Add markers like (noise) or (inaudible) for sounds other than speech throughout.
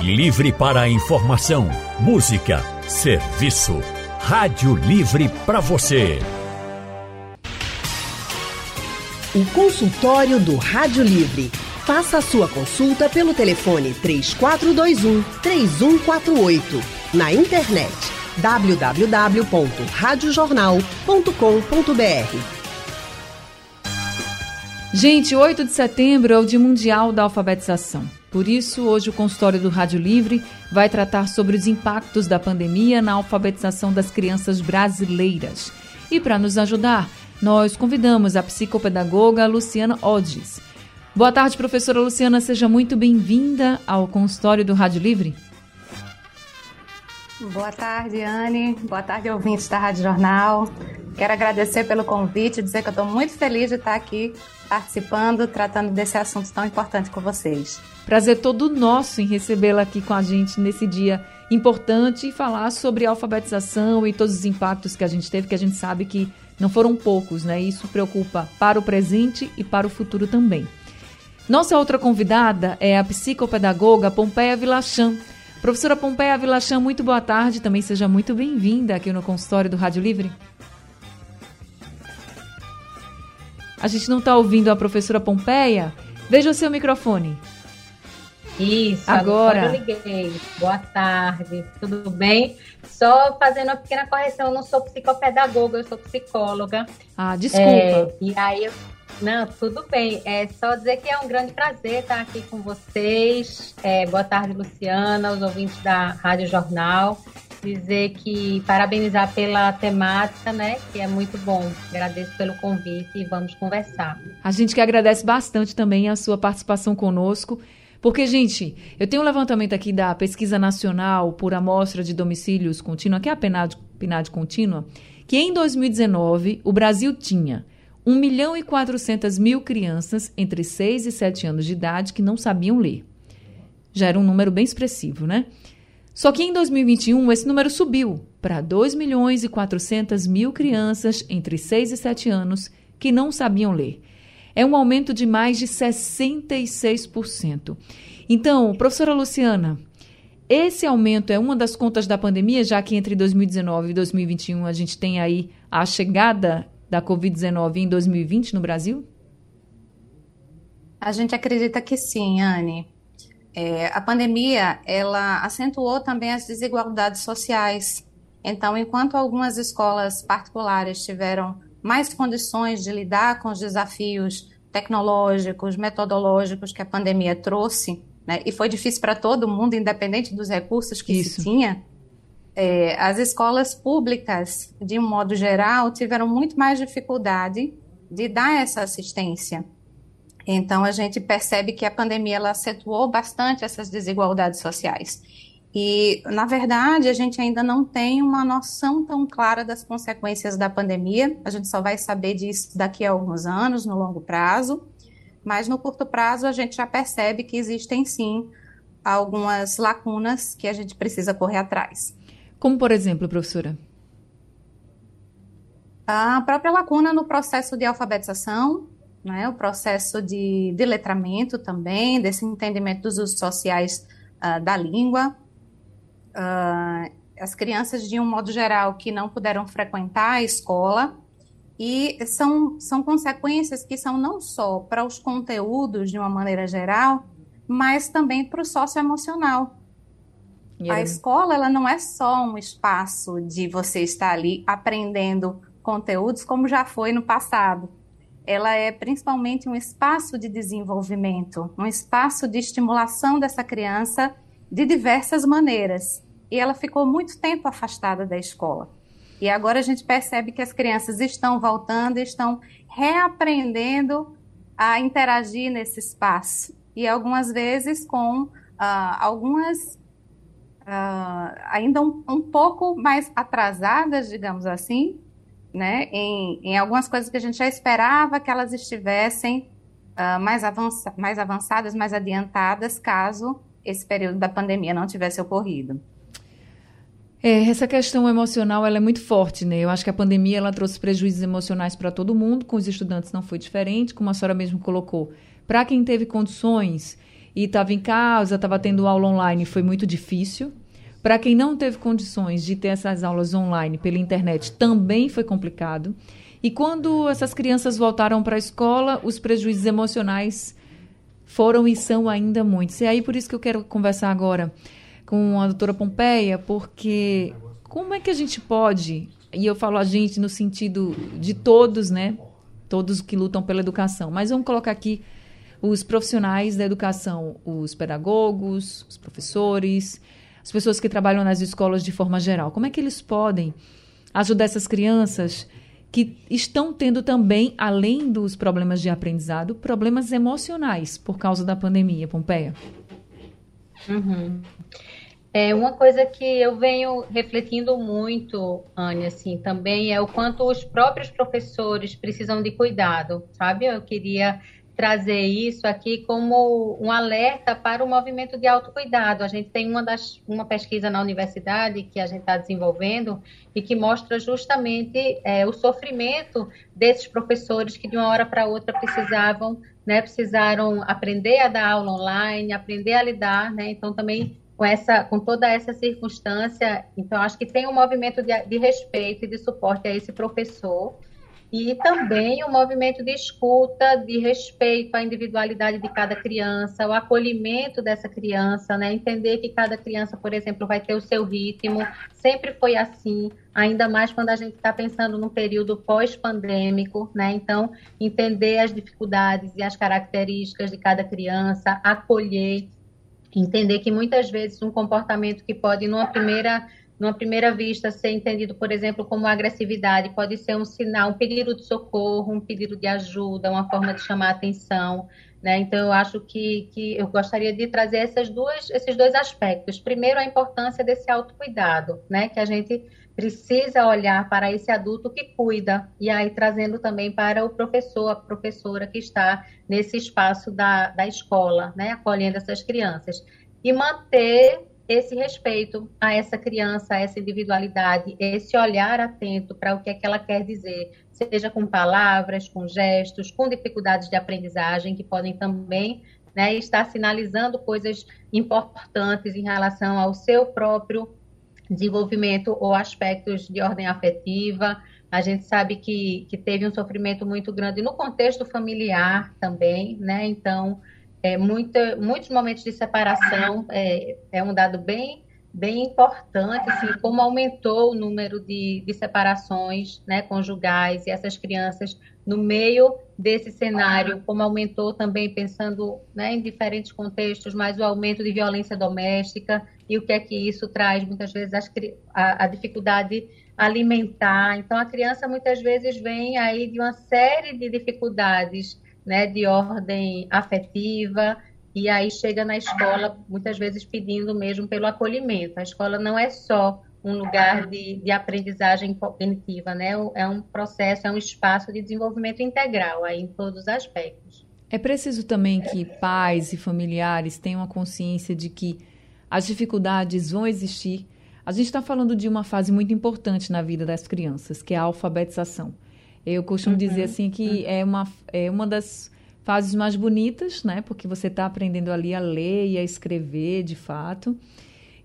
Livre para informação, música, serviço. Rádio Livre para você. O consultório do Rádio Livre. Faça a sua consulta pelo telefone 3421 3148. Na internet www.radiojornal.com.br. Gente, 8 de setembro é o Dia Mundial da Alfabetização. Por isso, hoje o consultório do Rádio Livre vai tratar sobre os impactos da pandemia na alfabetização das crianças brasileiras. E para nos ajudar, nós convidamos a psicopedagoga Luciana Odges. Boa tarde, professora Luciana, seja muito bem-vinda ao consultório do Rádio Livre. Boa tarde, Anne. Boa tarde, ouvintes da Rádio Jornal. Quero agradecer pelo convite, dizer que eu estou muito feliz de estar aqui participando, tratando desse assunto tão importante com vocês. Prazer todo nosso em recebê-la aqui com a gente nesse dia importante e falar sobre alfabetização e todos os impactos que a gente teve, que a gente sabe que não foram poucos, né? Isso preocupa para o presente e para o futuro também. Nossa outra convidada é a psicopedagoga Pompeia Vilachan. Professora Pompeia Vilachan, muito boa tarde. Também seja muito bem-vinda aqui no consultório do Rádio Livre. A gente não está ouvindo a professora Pompeia? Veja o seu microfone. Isso, agora. agora eu liguei. Boa tarde, tudo bem? Só fazendo uma pequena correção, eu não sou psicopedagoga, eu sou psicóloga. Ah, desculpa. É, e aí eu. Não, tudo bem. É só dizer que é um grande prazer estar aqui com vocês. É, boa tarde, Luciana, os ouvintes da Rádio Jornal dizer que parabenizar pela temática, né? Que é muito bom. Agradeço pelo convite e vamos conversar. A gente que agradece bastante também a sua participação conosco. Porque, gente, eu tenho um levantamento aqui da Pesquisa Nacional por Amostra de Domicílios Contínua, que é a PNAD, PNAD Contínua, que em 2019 o Brasil tinha 1 milhão e 400 mil crianças entre 6 e 7 anos de idade que não sabiam ler. Já era um número bem expressivo, né? Só que em 2021 esse número subiu para 2 milhões e 400 mil crianças entre 6 e 7 anos que não sabiam ler. É um aumento de mais de 66%. Então, professora Luciana, esse aumento é uma das contas da pandemia, já que entre 2019 e 2021 a gente tem aí a chegada da Covid-19 em 2020 no Brasil? A gente acredita que sim, Anne. É, a pandemia ela acentuou também as desigualdades sociais. Então, enquanto algumas escolas particulares tiveram mais condições de lidar com os desafios tecnológicos, metodológicos que a pandemia trouxe, né, e foi difícil para todo mundo, independente dos recursos que Isso. se tinha, é, as escolas públicas, de um modo geral, tiveram muito mais dificuldade de dar essa assistência. Então, a gente percebe que a pandemia ela acentuou bastante essas desigualdades sociais. E, na verdade, a gente ainda não tem uma noção tão clara das consequências da pandemia. A gente só vai saber disso daqui a alguns anos, no longo prazo. Mas no curto prazo, a gente já percebe que existem sim algumas lacunas que a gente precisa correr atrás. Como, por exemplo, professora? A própria lacuna no processo de alfabetização, né, o processo de, de letramento também, desse entendimento dos usos sociais uh, da língua. Uh, as crianças, de um modo geral, que não puderam frequentar a escola, e são, são consequências que são não só para os conteúdos, de uma maneira geral, mas também para o socioemocional. Yeah. A escola ela não é só um espaço de você estar ali aprendendo conteúdos, como já foi no passado ela é principalmente um espaço de desenvolvimento, um espaço de estimulação dessa criança de diversas maneiras. E ela ficou muito tempo afastada da escola. E agora a gente percebe que as crianças estão voltando, estão reaprendendo a interagir nesse espaço. E algumas vezes com uh, algumas uh, ainda um, um pouco mais atrasadas, digamos assim, né, em, em algumas coisas que a gente já esperava que elas estivessem uh, mais, avança, mais avançadas, mais adiantadas, caso esse período da pandemia não tivesse ocorrido. É, essa questão emocional ela é muito forte, né? Eu acho que a pandemia ela trouxe prejuízos emocionais para todo mundo, com os estudantes não foi diferente, como a senhora mesmo colocou. Para quem teve condições e estava em casa, estava tendo aula online, foi muito difícil. Para quem não teve condições de ter essas aulas online pela internet, também foi complicado. E quando essas crianças voltaram para a escola, os prejuízos emocionais foram e são ainda muitos. E aí por isso que eu quero conversar agora com a doutora Pompeia, porque como é que a gente pode, e eu falo a gente no sentido de todos, né? Todos que lutam pela educação, mas vamos colocar aqui os profissionais da educação, os pedagogos, os professores, as pessoas que trabalham nas escolas de forma geral. Como é que eles podem ajudar essas crianças que estão tendo também, além dos problemas de aprendizado, problemas emocionais por causa da pandemia, Pompeia? Uhum. É uma coisa que eu venho refletindo muito, Anne, assim, também é o quanto os próprios professores precisam de cuidado, sabe? Eu queria trazer isso aqui como um alerta para o movimento de autocuidado. A gente tem uma, das, uma pesquisa na universidade que a gente está desenvolvendo e que mostra justamente é, o sofrimento desses professores que de uma hora para outra precisavam, né, precisaram aprender a dar aula online, aprender a lidar, né, então também com essa, com toda essa circunstância, então acho que tem um movimento de, de respeito e de suporte a esse professor e também o movimento de escuta, de respeito à individualidade de cada criança, o acolhimento dessa criança, né? Entender que cada criança, por exemplo, vai ter o seu ritmo, sempre foi assim, ainda mais quando a gente está pensando num período pós-pandêmico, né? Então, entender as dificuldades e as características de cada criança, acolher, entender que muitas vezes um comportamento que pode, numa primeira numa primeira vista, ser entendido, por exemplo, como agressividade, pode ser um sinal, um pedido de socorro, um pedido de ajuda, uma forma de chamar atenção. Né? Então, eu acho que, que eu gostaria de trazer essas duas, esses dois aspectos. Primeiro, a importância desse autocuidado, né? que a gente precisa olhar para esse adulto que cuida, e aí trazendo também para o professor, a professora que está nesse espaço da, da escola, né? acolhendo essas crianças. E manter esse respeito a essa criança, a essa individualidade, esse olhar atento para o que é que ela quer dizer, seja com palavras, com gestos, com dificuldades de aprendizagem, que podem também né, estar sinalizando coisas importantes em relação ao seu próprio desenvolvimento ou aspectos de ordem afetiva. A gente sabe que, que teve um sofrimento muito grande no contexto familiar também, né? Então, é, muita, muitos momentos de separação é, é um dado bem bem importante, assim, como aumentou o número de, de separações né, conjugais e essas crianças no meio desse cenário, como aumentou também, pensando né, em diferentes contextos, mas o aumento de violência doméstica e o que é que isso traz, muitas vezes, as, a, a dificuldade alimentar. Então, a criança, muitas vezes, vem aí de uma série de dificuldades né, de ordem afetiva, e aí chega na escola, muitas vezes pedindo mesmo pelo acolhimento. A escola não é só um lugar de, de aprendizagem cognitiva, né? É um processo, é um espaço de desenvolvimento integral aí em todos os aspectos. É preciso também que pais e familiares tenham a consciência de que as dificuldades vão existir. A gente está falando de uma fase muito importante na vida das crianças, que é a alfabetização. Eu costumo uhum. dizer assim que uhum. é, uma, é uma das fases mais bonitas, né? Porque você está aprendendo ali a ler e a escrever, de fato.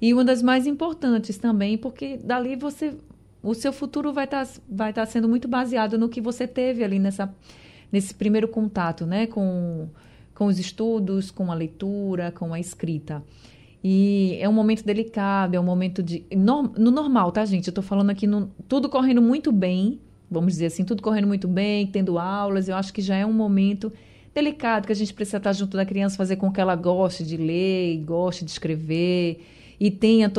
E uma das mais importantes também, porque dali você o seu futuro vai estar tá, vai tá sendo muito baseado no que você teve ali nessa nesse primeiro contato, né, com com os estudos, com a leitura, com a escrita. E é um momento delicado, é um momento de no, no normal, tá, gente? Eu estou falando aqui no, tudo correndo muito bem, vamos dizer assim, tudo correndo muito bem, tendo aulas, eu acho que já é um momento delicado que a gente precisa estar junto da criança, fazer com que ela goste de ler, goste de escrever e tenha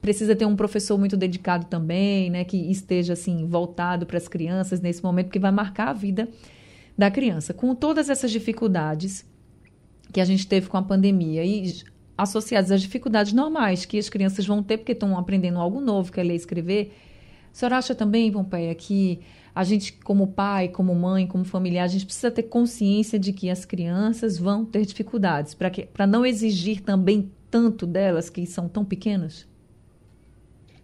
precisa ter um professor muito dedicado também, né, que esteja assim voltado para as crianças nesse momento que vai marcar a vida da criança. Com todas essas dificuldades que a gente teve com a pandemia e associadas às dificuldades normais que as crianças vão ter porque estão aprendendo algo novo, que é ler e escrever, a senhora acha também, Pompeia, que a gente, como pai, como mãe, como familiar, a gente precisa ter consciência de que as crianças vão ter dificuldades, para não exigir também tanto delas que são tão pequenas?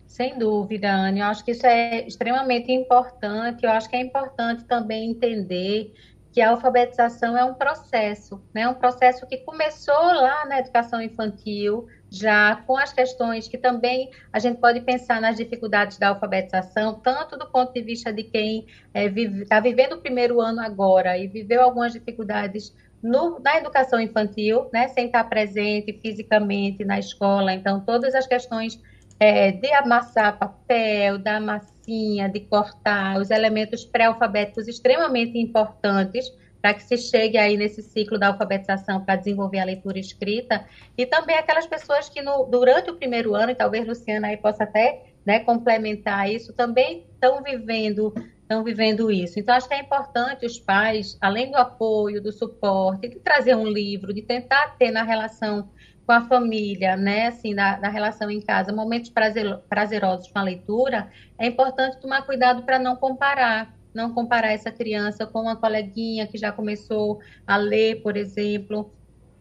Sem dúvida, Anne. Eu acho que isso é extremamente importante. Eu acho que é importante também entender que a alfabetização é um processo, né? Um processo que começou lá na educação infantil, já com as questões que também a gente pode pensar nas dificuldades da alfabetização, tanto do ponto de vista de quem está é, vive, tá vivendo o primeiro ano agora e viveu algumas dificuldades no, na educação infantil, né, sem estar presente fisicamente na escola. Então, todas as questões é, de amassar papel, da massinha, de cortar, os elementos pré-alfabéticos extremamente importantes para que se chegue aí nesse ciclo da alfabetização para desenvolver a leitura escrita, e também aquelas pessoas que no, durante o primeiro ano, e talvez Luciana aí possa até né, complementar isso, também estão vivendo estão vivendo isso. Então, acho que é importante os pais, além do apoio, do suporte, de trazer um livro, de tentar ter na relação com a família, né, assim, na, na relação em casa, momentos prazer, prazerosos com a leitura, é importante tomar cuidado para não comparar, não comparar essa criança com uma coleguinha que já começou a ler, por exemplo,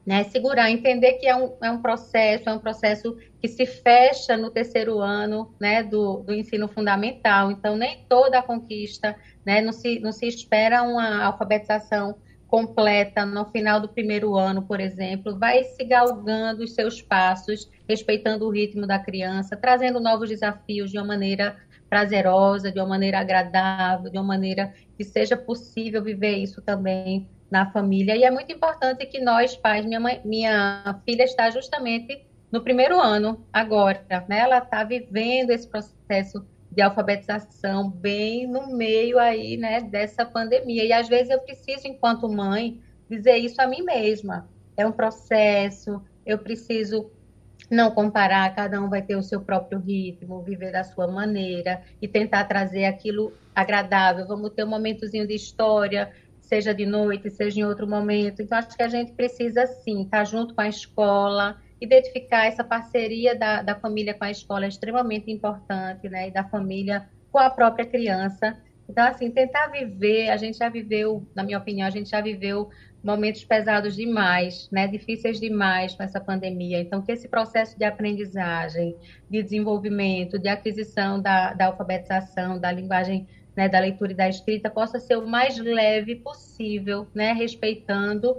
né? Segurar, entender que é um, é um processo, é um processo que se fecha no terceiro ano, né, do, do ensino fundamental. Então, nem toda a conquista, né, não se, não se espera uma alfabetização completa no final do primeiro ano, por exemplo, vai se galgando os seus passos, respeitando o ritmo da criança, trazendo novos desafios de uma maneira prazerosa, de uma maneira agradável, de uma maneira que seja possível viver isso também na família. E é muito importante que nós, pais, minha, mãe, minha filha está justamente no primeiro ano agora, né? Ela está vivendo esse processo de alfabetização bem no meio aí, né, dessa pandemia. E às vezes eu preciso, enquanto mãe, dizer isso a mim mesma. É um processo, eu preciso não comparar, cada um vai ter o seu próprio ritmo, viver da sua maneira e tentar trazer aquilo agradável. Vamos ter um momentozinho de história, seja de noite, seja em outro momento. Então, acho que a gente precisa, sim, estar junto com a escola, identificar essa parceria da, da família com a escola é extremamente importante, né? E da família com a própria criança. Então, assim, tentar viver, a gente já viveu, na minha opinião, a gente já viveu momentos pesados demais, né, difíceis demais com essa pandemia. Então, que esse processo de aprendizagem, de desenvolvimento, de aquisição da, da alfabetização, da linguagem, né, da leitura e da escrita, possa ser o mais leve possível, né, respeitando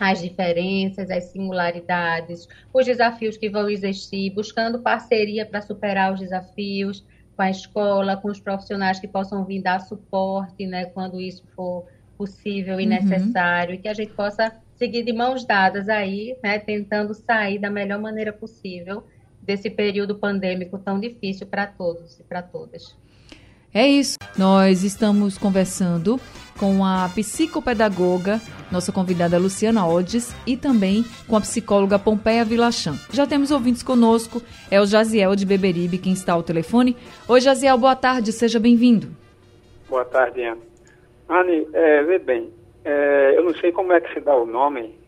as diferenças, as singularidades, os desafios que vão existir, buscando parceria para superar os desafios com a escola, com os profissionais que possam vir dar suporte, né, quando isso for possível e uhum. necessário, e que a gente possa seguir de mãos dadas aí, né, tentando sair da melhor maneira possível desse período pandêmico tão difícil para todos e para todas. É isso. Nós estamos conversando com a psicopedagoga, nossa convidada Luciana Odes, e também com a psicóloga Pompeia Vilachan. Já temos ouvintes conosco, é o Jaziel de Beberibe quem está ao telefone. Oi, Jaziel, boa tarde, seja bem-vindo. Boa tarde, Ana. Anne, é, vê bem, é, eu não sei como é que se dá o nome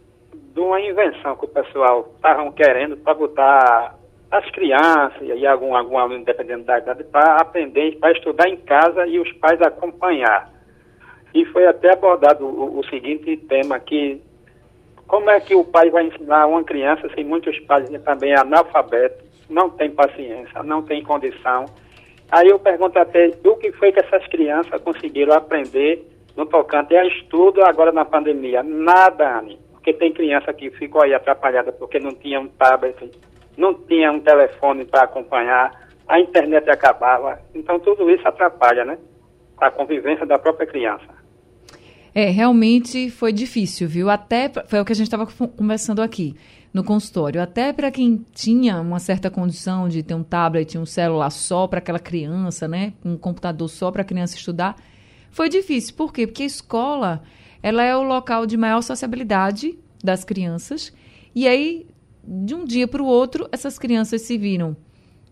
de uma invenção que o pessoal estavam querendo para botar as crianças e algum, algum aluno, dependendo da idade, para aprender, para estudar em casa e os pais acompanhar. E foi até abordado o, o seguinte tema aqui, como é que o pai vai ensinar uma criança se muitos pais também analfabetos, não tem paciência, não tem condição. Aí eu pergunto até o que foi que essas crianças conseguiram aprender no tocante a estudo agora na pandemia. Nada, Anne. Porque tem criança que ficou aí atrapalhada porque não tinha um tablet, não tinha um telefone para acompanhar, a internet acabava. Então tudo isso atrapalha, né? A convivência da própria criança. É, realmente foi difícil, viu? Até foi o que a gente estava conversando aqui no consultório. Até para quem tinha uma certa condição de ter um tablet, um celular só para aquela criança, né? Um computador só para a criança estudar, foi difícil. Por quê? Porque a escola ela é o local de maior sociabilidade das crianças. E aí, de um dia para o outro, essas crianças se viram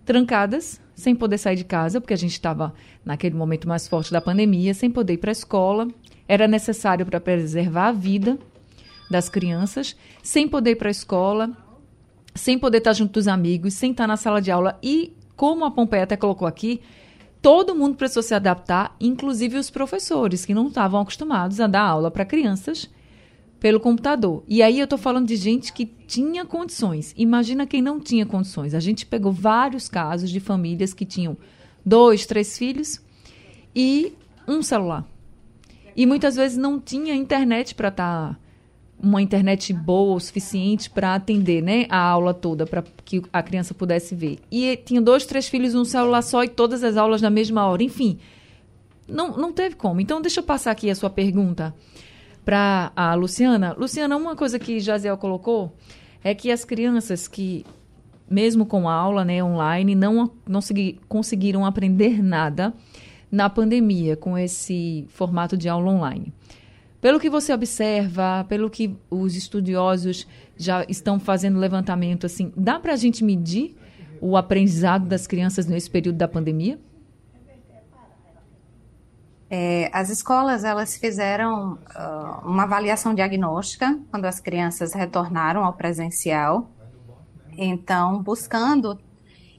trancadas, sem poder sair de casa, porque a gente estava naquele momento mais forte da pandemia, sem poder ir para a escola. Era necessário para preservar a vida das crianças, sem poder ir para a escola, sem poder estar junto dos amigos, sem estar na sala de aula. E, como a Pompeia até colocou aqui, todo mundo precisou se adaptar, inclusive os professores, que não estavam acostumados a dar aula para crianças pelo computador. E aí eu estou falando de gente que tinha condições. Imagina quem não tinha condições. A gente pegou vários casos de famílias que tinham dois, três filhos e um celular. E muitas vezes não tinha internet para estar. Tá uma internet boa o suficiente para atender né, a aula toda, para que a criança pudesse ver. E tinha dois, três filhos, um celular só e todas as aulas na mesma hora. Enfim, não, não teve como. Então, deixa eu passar aqui a sua pergunta para a Luciana. Luciana, uma coisa que Jaziel colocou é que as crianças que, mesmo com aula né, online, não, não segui, conseguiram aprender nada na pandemia com esse formato de aula online. Pelo que você observa, pelo que os estudiosos já estão fazendo levantamento, assim, dá para a gente medir o aprendizado das crianças nesse período da pandemia? É, as escolas elas fizeram uh, uma avaliação diagnóstica quando as crianças retornaram ao presencial. Então, buscando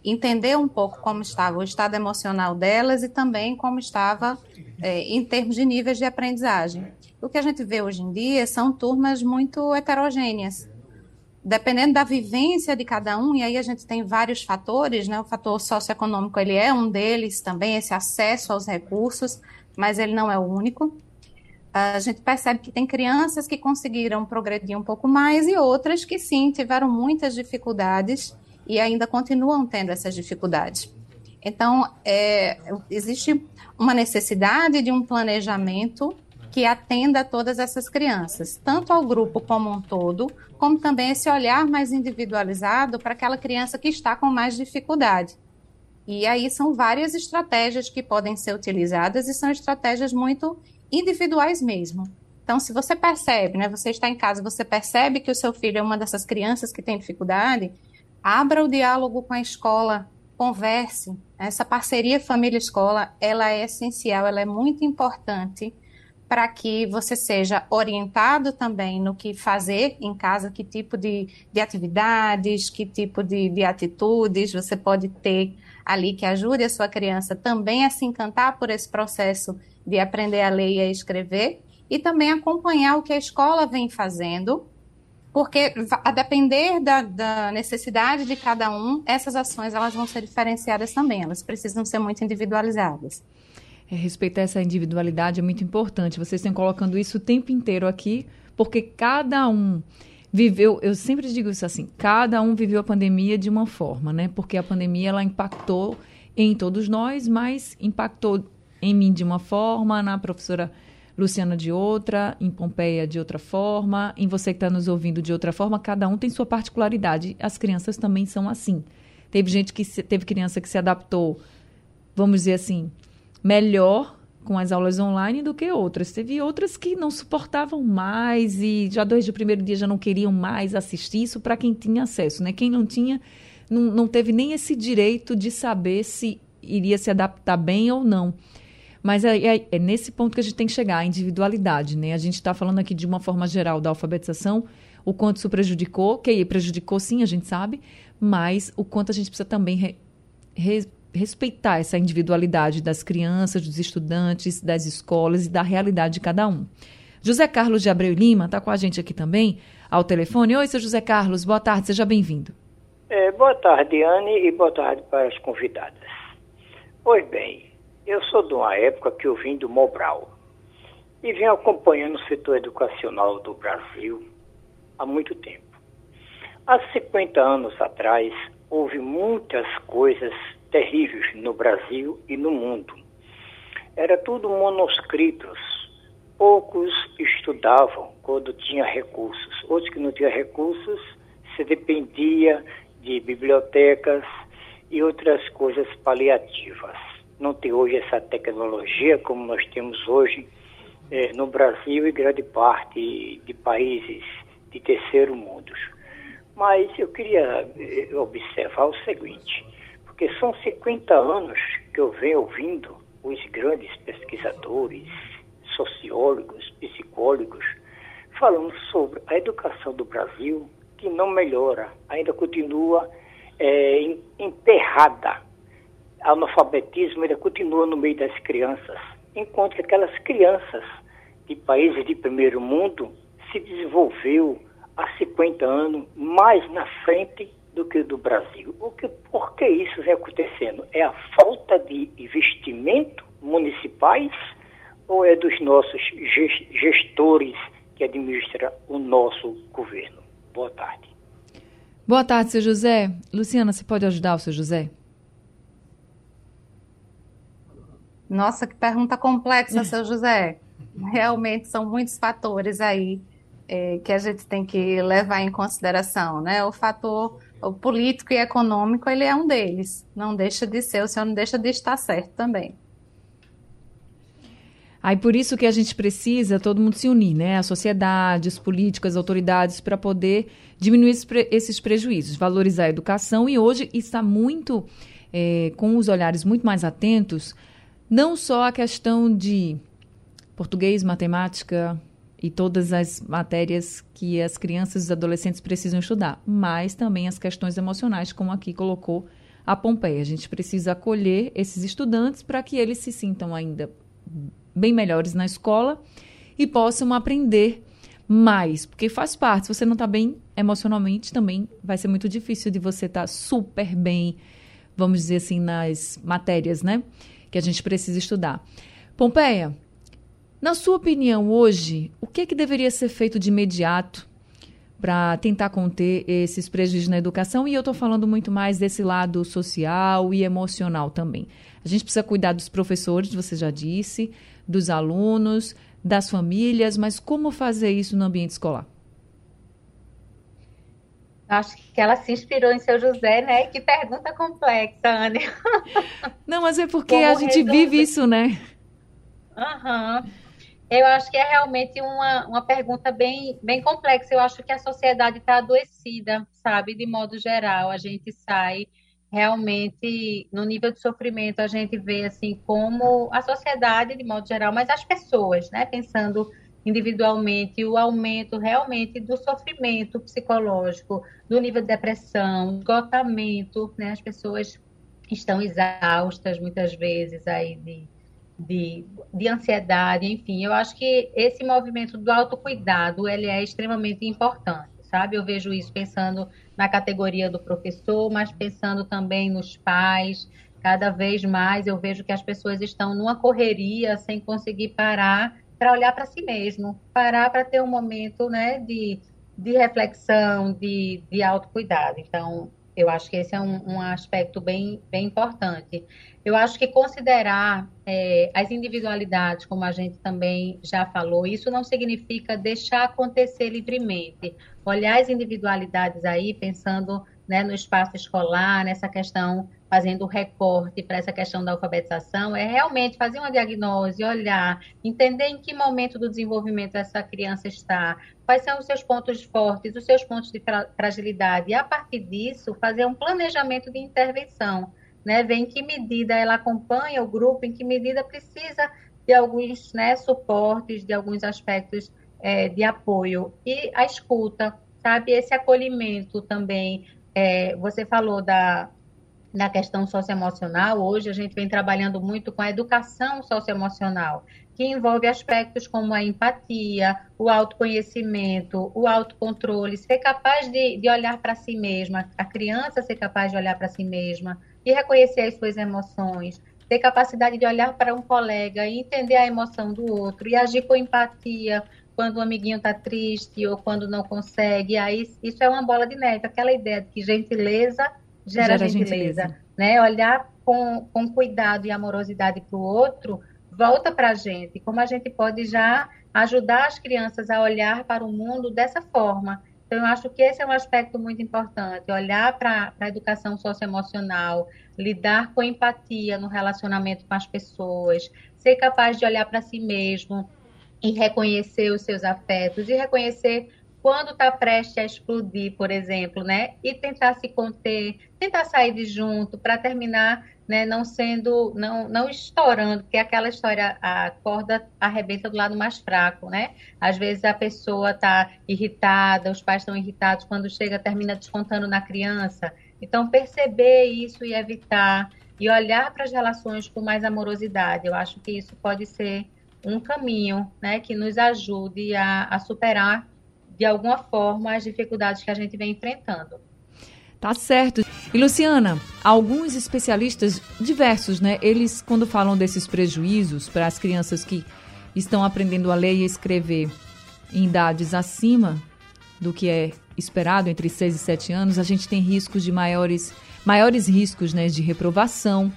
entender um pouco como estava o estado emocional delas e também como estava é, em termos de níveis de aprendizagem. O que a gente vê hoje em dia são turmas muito heterogêneas. Dependendo da vivência de cada um, e aí a gente tem vários fatores, né? O fator socioeconômico ele é um deles também, esse acesso aos recursos, mas ele não é o único. A gente percebe que tem crianças que conseguiram progredir um pouco mais e outras que sim tiveram muitas dificuldades e ainda continuam tendo essas dificuldades. Então, é, existe uma necessidade de um planejamento que atenda a todas essas crianças, tanto ao grupo como um todo, como também esse olhar mais individualizado para aquela criança que está com mais dificuldade. E aí são várias estratégias que podem ser utilizadas e são estratégias muito individuais mesmo. Então, se você percebe, né, você está em casa, você percebe que o seu filho é uma dessas crianças que tem dificuldade, abra o diálogo com a escola, converse. Essa parceria família-escola, ela é essencial, ela é muito importante para que você seja orientado também no que fazer em casa, que tipo de, de atividades, que tipo de, de atitudes você pode ter ali que ajude a sua criança também a se encantar por esse processo de aprender a ler e a escrever e também acompanhar o que a escola vem fazendo, porque a depender da, da, necessidade de cada um, essas ações elas vão ser diferenciadas também, elas precisam ser muito individualizadas. É, respeitar essa individualidade é muito importante. Vocês estão colocando isso o tempo inteiro aqui, porque cada um viveu, eu sempre digo isso assim, cada um viveu a pandemia de uma forma, né? Porque a pandemia ela impactou em todos nós, mas impactou em mim de uma forma, na professora Luciana de outra, em Pompeia de outra forma, em você que está nos ouvindo de outra forma, cada um tem sua particularidade. As crianças também são assim. Teve gente que se, teve criança que se adaptou, vamos dizer assim, melhor com as aulas online do que outras. Teve outras que não suportavam mais e já desde o primeiro dia já não queriam mais assistir isso para quem tinha acesso, né? Quem não tinha não, não teve nem esse direito de saber se iria se adaptar bem ou não. Mas é, é, é, nesse ponto que a gente tem que chegar, a individualidade, né? A gente está falando aqui de uma forma geral da alfabetização, o quanto isso prejudicou, que prejudicou sim, a gente sabe, mas o quanto a gente precisa também re, re, respeitar essa individualidade das crianças, dos estudantes, das escolas e da realidade de cada um. José Carlos de Abreu Lima está com a gente aqui também, ao telefone. Oi, seu José Carlos, boa tarde, seja bem-vindo. É, boa tarde, Anne, e boa tarde para as convidadas. Pois bem, eu sou de uma época que eu vim do Mobral e vim acompanhando o setor educacional do Brasil há muito tempo. Há 50 anos atrás, houve muitas coisas terríveis no Brasil e no mundo. Era tudo manuscritos. Poucos estudavam quando tinha recursos. Outros que não tinham recursos, se dependia de bibliotecas e outras coisas paliativas. Não tem hoje essa tecnologia como nós temos hoje eh, no Brasil e grande parte de países de terceiro mundo. Mas eu queria eh, observar o seguinte: porque são 50 anos que eu venho ouvindo os grandes pesquisadores, sociólogos, psicólogos, falando sobre a educação do Brasil, que não melhora, ainda continua é, enterrada. Analfabetismo ainda continua no meio das crianças, enquanto que aquelas crianças de países de primeiro mundo se desenvolveu há 50 anos mais na frente do que do Brasil. O que, por que isso vem acontecendo? É a falta de investimento municipais ou é dos nossos gestores que administram o nosso governo? Boa tarde. Boa tarde, seu José. Luciana, você pode ajudar o seu José? Nossa, que pergunta complexa, seu José. Realmente são muitos fatores aí é, que a gente tem que levar em consideração, né? O fator o político e econômico, ele é um deles. Não deixa de ser, o senhor não deixa de estar certo também. Aí por isso que a gente precisa todo mundo se unir, né? A sociedade, os políticos, as autoridades, para poder diminuir esses prejuízos, valorizar a educação. E hoje está muito é, com os olhares muito mais atentos, não só a questão de português, matemática e todas as matérias que as crianças e os adolescentes precisam estudar, mas também as questões emocionais, como aqui colocou a Pompeia. A gente precisa acolher esses estudantes para que eles se sintam ainda bem melhores na escola e possam aprender mais, porque faz parte. Se você não está bem emocionalmente, também vai ser muito difícil de você estar tá super bem, vamos dizer assim, nas matérias, né? Que a gente precisa estudar. Pompeia, na sua opinião, hoje, o que, é que deveria ser feito de imediato para tentar conter esses prejuízos na educação? E eu estou falando muito mais desse lado social e emocional também. A gente precisa cuidar dos professores, você já disse, dos alunos, das famílias, mas como fazer isso no ambiente escolar? Acho que ela se inspirou em seu José, né? Que pergunta complexa, Anne. (laughs) Não, mas é porque como a gente resolver? vive isso, né? Aham. Uhum. Eu acho que é realmente uma, uma pergunta bem, bem complexa. Eu acho que a sociedade está adoecida, sabe? De modo geral, a gente sai realmente no nível de sofrimento a gente vê assim como a sociedade de modo geral, mas as pessoas, né, pensando individualmente o aumento realmente do sofrimento psicológico, do nível de depressão, esgotamento, né, as pessoas estão exaustas muitas vezes aí de, de, de ansiedade, enfim, eu acho que esse movimento do autocuidado ele é extremamente importante sabe? Eu vejo isso pensando na categoria do professor, mas pensando também nos pais. Cada vez mais eu vejo que as pessoas estão numa correria sem conseguir parar para olhar para si mesmo, parar para ter um momento né, de, de reflexão, de, de autocuidado. Então, eu acho que esse é um, um aspecto bem, bem importante. Eu acho que considerar é, as individualidades, como a gente também já falou, isso não significa deixar acontecer livremente. Olhar as individualidades aí, pensando né, no espaço escolar, nessa questão, fazendo recorte para essa questão da alfabetização, é realmente fazer uma diagnose, olhar, entender em que momento do desenvolvimento essa criança está, quais são os seus pontos fortes, os seus pontos de fragilidade, e a partir disso, fazer um planejamento de intervenção né, ver em que medida ela acompanha o grupo, em que medida precisa de alguns né, suportes, de alguns aspectos é, de apoio. E a escuta, sabe? Esse acolhimento também. É, você falou da, da questão socioemocional, hoje a gente vem trabalhando muito com a educação socioemocional, que envolve aspectos como a empatia, o autoconhecimento, o autocontrole, ser capaz de, de olhar para si mesma, a criança ser capaz de olhar para si mesma, e reconhecer as suas emoções, ter capacidade de olhar para um colega e entender a emoção do outro e agir com empatia quando o amiguinho está triste ou quando não consegue. Aí isso é uma bola de neve, aquela ideia de que gentileza gera, gera gentileza, gentileza, né? Olhar com, com cuidado e amorosidade para o outro volta para a gente, como a gente pode já ajudar as crianças a olhar para o mundo dessa forma então, eu acho que esse é um aspecto muito importante, olhar para a educação socioemocional, lidar com empatia no relacionamento com as pessoas, ser capaz de olhar para si mesmo e reconhecer os seus afetos e reconhecer quando está prestes a explodir, por exemplo, né? E tentar se conter, tentar sair de junto para terminar né, não sendo, não, não estourando, porque aquela história, a corda arrebenta do lado mais fraco, né? Às vezes a pessoa está irritada, os pais estão irritados, quando chega termina descontando na criança. Então, perceber isso e evitar, e olhar para as relações com mais amorosidade, eu acho que isso pode ser um caminho, né, que nos ajude a, a superar, de alguma forma, as dificuldades que a gente vem enfrentando. Tá certo. E Luciana, alguns especialistas diversos, né? Eles quando falam desses prejuízos para as crianças que estão aprendendo a ler e escrever em idades acima do que é esperado, entre 6 e 7 anos, a gente tem riscos de maiores, maiores riscos né, de reprovação,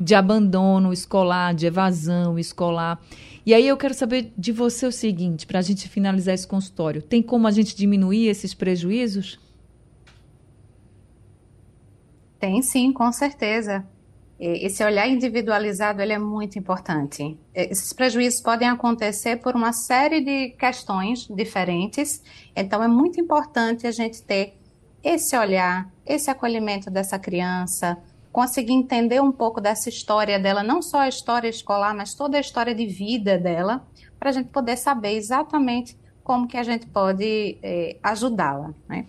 de abandono escolar, de evasão escolar. E aí eu quero saber de você o seguinte, para a gente finalizar esse consultório: tem como a gente diminuir esses prejuízos? Tem sim, com certeza. Esse olhar individualizado ele é muito importante. Esses prejuízos podem acontecer por uma série de questões diferentes, então é muito importante a gente ter esse olhar, esse acolhimento dessa criança, conseguir entender um pouco dessa história dela, não só a história escolar, mas toda a história de vida dela, para a gente poder saber exatamente como que a gente pode é, ajudá-la. Né?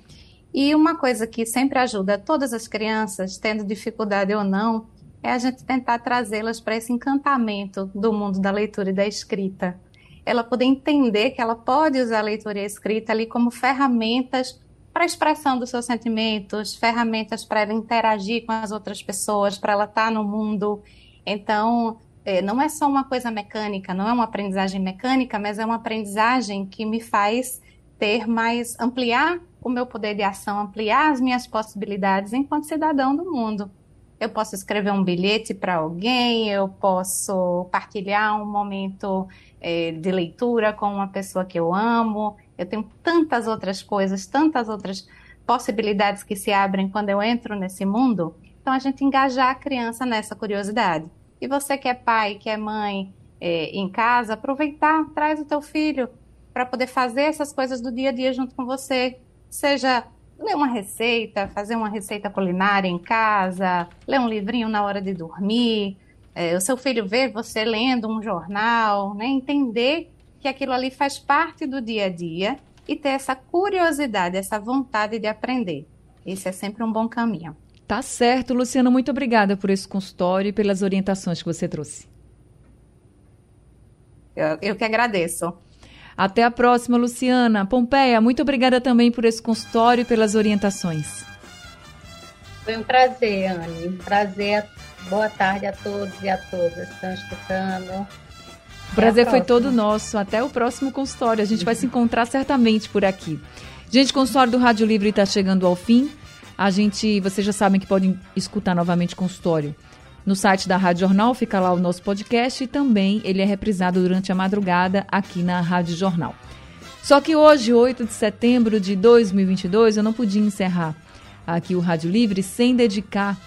E uma coisa que sempre ajuda todas as crianças, tendo dificuldade ou não, é a gente tentar trazê-las para esse encantamento do mundo da leitura e da escrita. Ela poder entender que ela pode usar a leitura e a escrita ali como ferramentas para expressão dos seus sentimentos, ferramentas para ela interagir com as outras pessoas, para ela estar tá no mundo. Então, é, não é só uma coisa mecânica, não é uma aprendizagem mecânica, mas é uma aprendizagem que me faz ter mais, ampliar o meu poder de ação, ampliar as minhas possibilidades enquanto cidadão do mundo. Eu posso escrever um bilhete para alguém, eu posso partilhar um momento é, de leitura com uma pessoa que eu amo. Eu tenho tantas outras coisas, tantas outras possibilidades que se abrem quando eu entro nesse mundo. Então, a gente engajar a criança nessa curiosidade. E você que é pai, que é mãe é, em casa, aproveitar, traz o teu filho para poder fazer essas coisas do dia a dia junto com você. Seja ler uma receita, fazer uma receita culinária em casa, ler um livrinho na hora de dormir, é, o seu filho ver você lendo um jornal, né? entender que aquilo ali faz parte do dia a dia e ter essa curiosidade, essa vontade de aprender. Esse é sempre um bom caminho. Tá certo, Luciana. Muito obrigada por esse consultório e pelas orientações que você trouxe. Eu, eu que agradeço. Até a próxima, Luciana. Pompeia, muito obrigada também por esse consultório e pelas orientações. Foi um prazer, Anne. Um prazer. Boa tarde a todos e a todas que estão escutando. O prazer foi todo nosso. Até o próximo consultório. A gente vai se encontrar certamente por aqui. Gente, o consultório do Rádio Livre está chegando ao fim. A gente, vocês já sabem que podem escutar novamente o consultório no site da Rádio Jornal fica lá o nosso podcast e também ele é reprisado durante a madrugada aqui na Rádio Jornal. Só que hoje, 8 de setembro de 2022, eu não podia encerrar aqui o Rádio Livre sem dedicar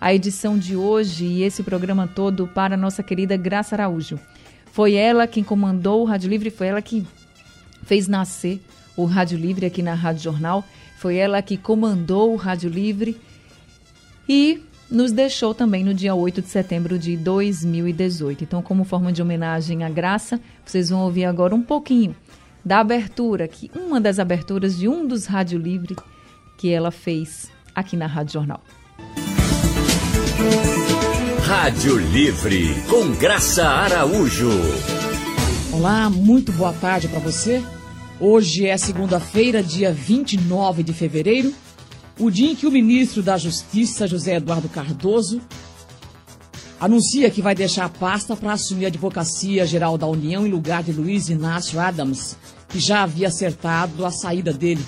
a edição de hoje e esse programa todo para a nossa querida Graça Araújo. Foi ela quem comandou o Rádio Livre, foi ela que fez nascer o Rádio Livre aqui na Rádio Jornal, foi ela que comandou o Rádio Livre e nos deixou também no dia 8 de setembro de 2018. Então, como forma de homenagem à Graça, vocês vão ouvir agora um pouquinho da abertura, que uma das aberturas de um dos Rádio Livre que ela fez aqui na Rádio Jornal. Rádio Livre, com Graça Araújo. Olá, muito boa tarde para você. Hoje é segunda-feira, dia 29 de fevereiro o dia em que o ministro da Justiça, José Eduardo Cardoso, anuncia que vai deixar a pasta para assumir a Advocacia Geral da União em lugar de Luiz Inácio Adams, que já havia acertado a saída dele.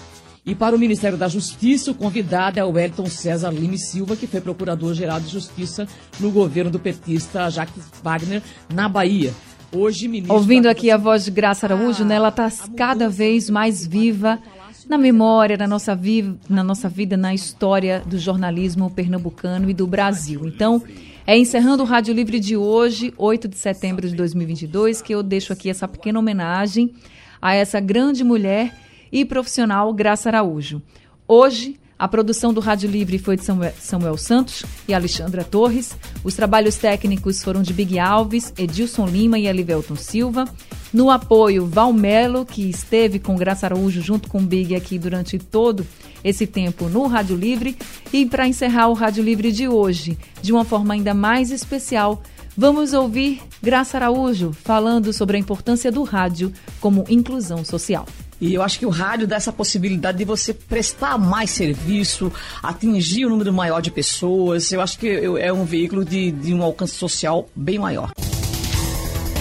E para o Ministério da Justiça, o convidado é o Wellington César Lime Silva, que foi Procurador-Geral de Justiça no governo do petista Jacques Wagner, na Bahia. Hoje, ministro. Ouvindo aqui a voz de Graça Araújo, né, ela está cada vez mais viva na memória, na nossa, vi na nossa vida, na história do jornalismo pernambucano e do Brasil. Então, é encerrando o Rádio Livre de hoje, 8 de setembro de 2022, que eu deixo aqui essa pequena homenagem a essa grande mulher e profissional Graça Araújo. Hoje, a produção do Rádio Livre foi de Samuel Santos e Alexandra Torres. Os trabalhos técnicos foram de Big Alves, Edilson Lima e Elivelton Silva. No apoio, Valmelo, que esteve com Graça Araújo junto com Big aqui durante todo esse tempo no Rádio Livre. E para encerrar o Rádio Livre de hoje, de uma forma ainda mais especial, vamos ouvir Graça Araújo falando sobre a importância do rádio como inclusão social. E eu acho que o rádio dá essa possibilidade de você prestar mais serviço, atingir um número maior de pessoas. Eu acho que é um veículo de, de um alcance social bem maior.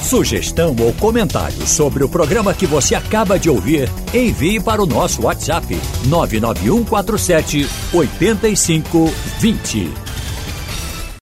Sugestão ou comentário sobre o programa que você acaba de ouvir, envie para o nosso WhatsApp 99147 8520.